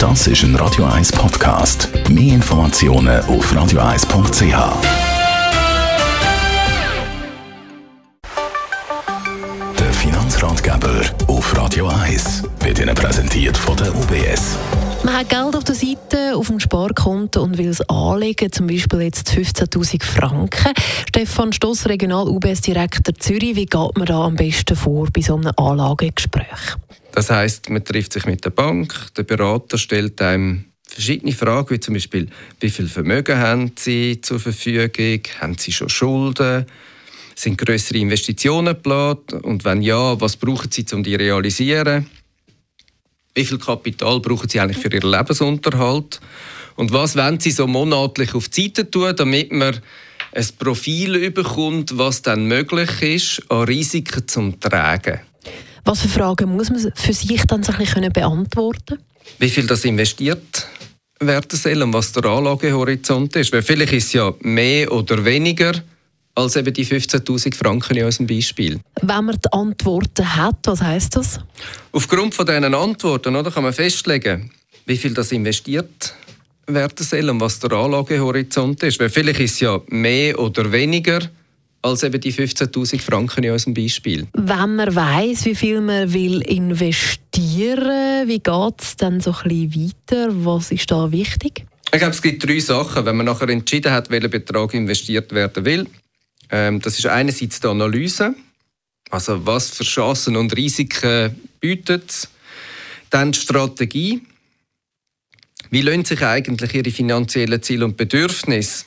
Das ist ein Radio 1 Podcast. Mehr Informationen auf radio1.ch. Der Finanzratgeber auf Radio 1 wird Ihnen präsentiert von der UBS. Man hat Geld auf der Seite, auf dem Sparkonto und will es anlegen, zum Beispiel jetzt 15'000 Franken. Stefan Stoss, Regional-UBS-Direktor Zürich, wie geht man da am besten vor bei so einem Anlagegespräch? Das heißt, man trifft sich mit der Bank, der Berater stellt einem verschiedene Fragen, wie zum Beispiel, wie viel Vermögen haben Sie zur Verfügung, haben Sie schon Schulden, sind größere Investitionen geplant und wenn ja, was brauchen Sie, um die zu realisieren? Wie viel Kapital brauchen Sie eigentlich für Ihren Lebensunterhalt? Und was wollen Sie so monatlich auf die Seite tun, damit man ein Profil bekommt, was dann möglich ist, an Risiken zu tragen? Was für Fragen muss man für sich dann so ein bisschen beantworten Wie viel das investiert werden soll und was der Anlagehorizont ist. Weil vielleicht ist es ja mehr oder weniger als eben die 15.000 Franken in unserem Beispiel. Wenn man die Antworten hat, was heißt das? Aufgrund von diesen Antworten oder, kann man festlegen, wie viel das investiert werden soll und was der Anlagehorizont ist. Weil vielleicht ist es ja mehr oder weniger als eben die 15.000 Franken in unserem Beispiel. Wenn man weiß, wie viel man will investieren, wie geht es dann so ein bisschen weiter? Was ist da wichtig? Ich glaube, es gibt drei Sachen. Wenn man nachher entschieden hat, welcher Betrag investiert werden will, ähm, das ist einerseits die Analyse, also was für Chancen und Risiken bietet. Dann die Strategie. Wie lassen sich eigentlich Ihre finanziellen Ziele und Bedürfnisse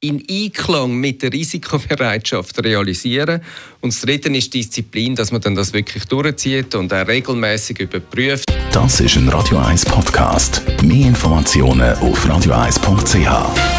in Einklang mit der Risikobereitschaft realisieren. Und das Dritte ist Disziplin, dass man dann das wirklich durchzieht und auch regelmäßig überprüft. Das ist ein Radio 1 Podcast. Mehr Informationen auf radio1.ch.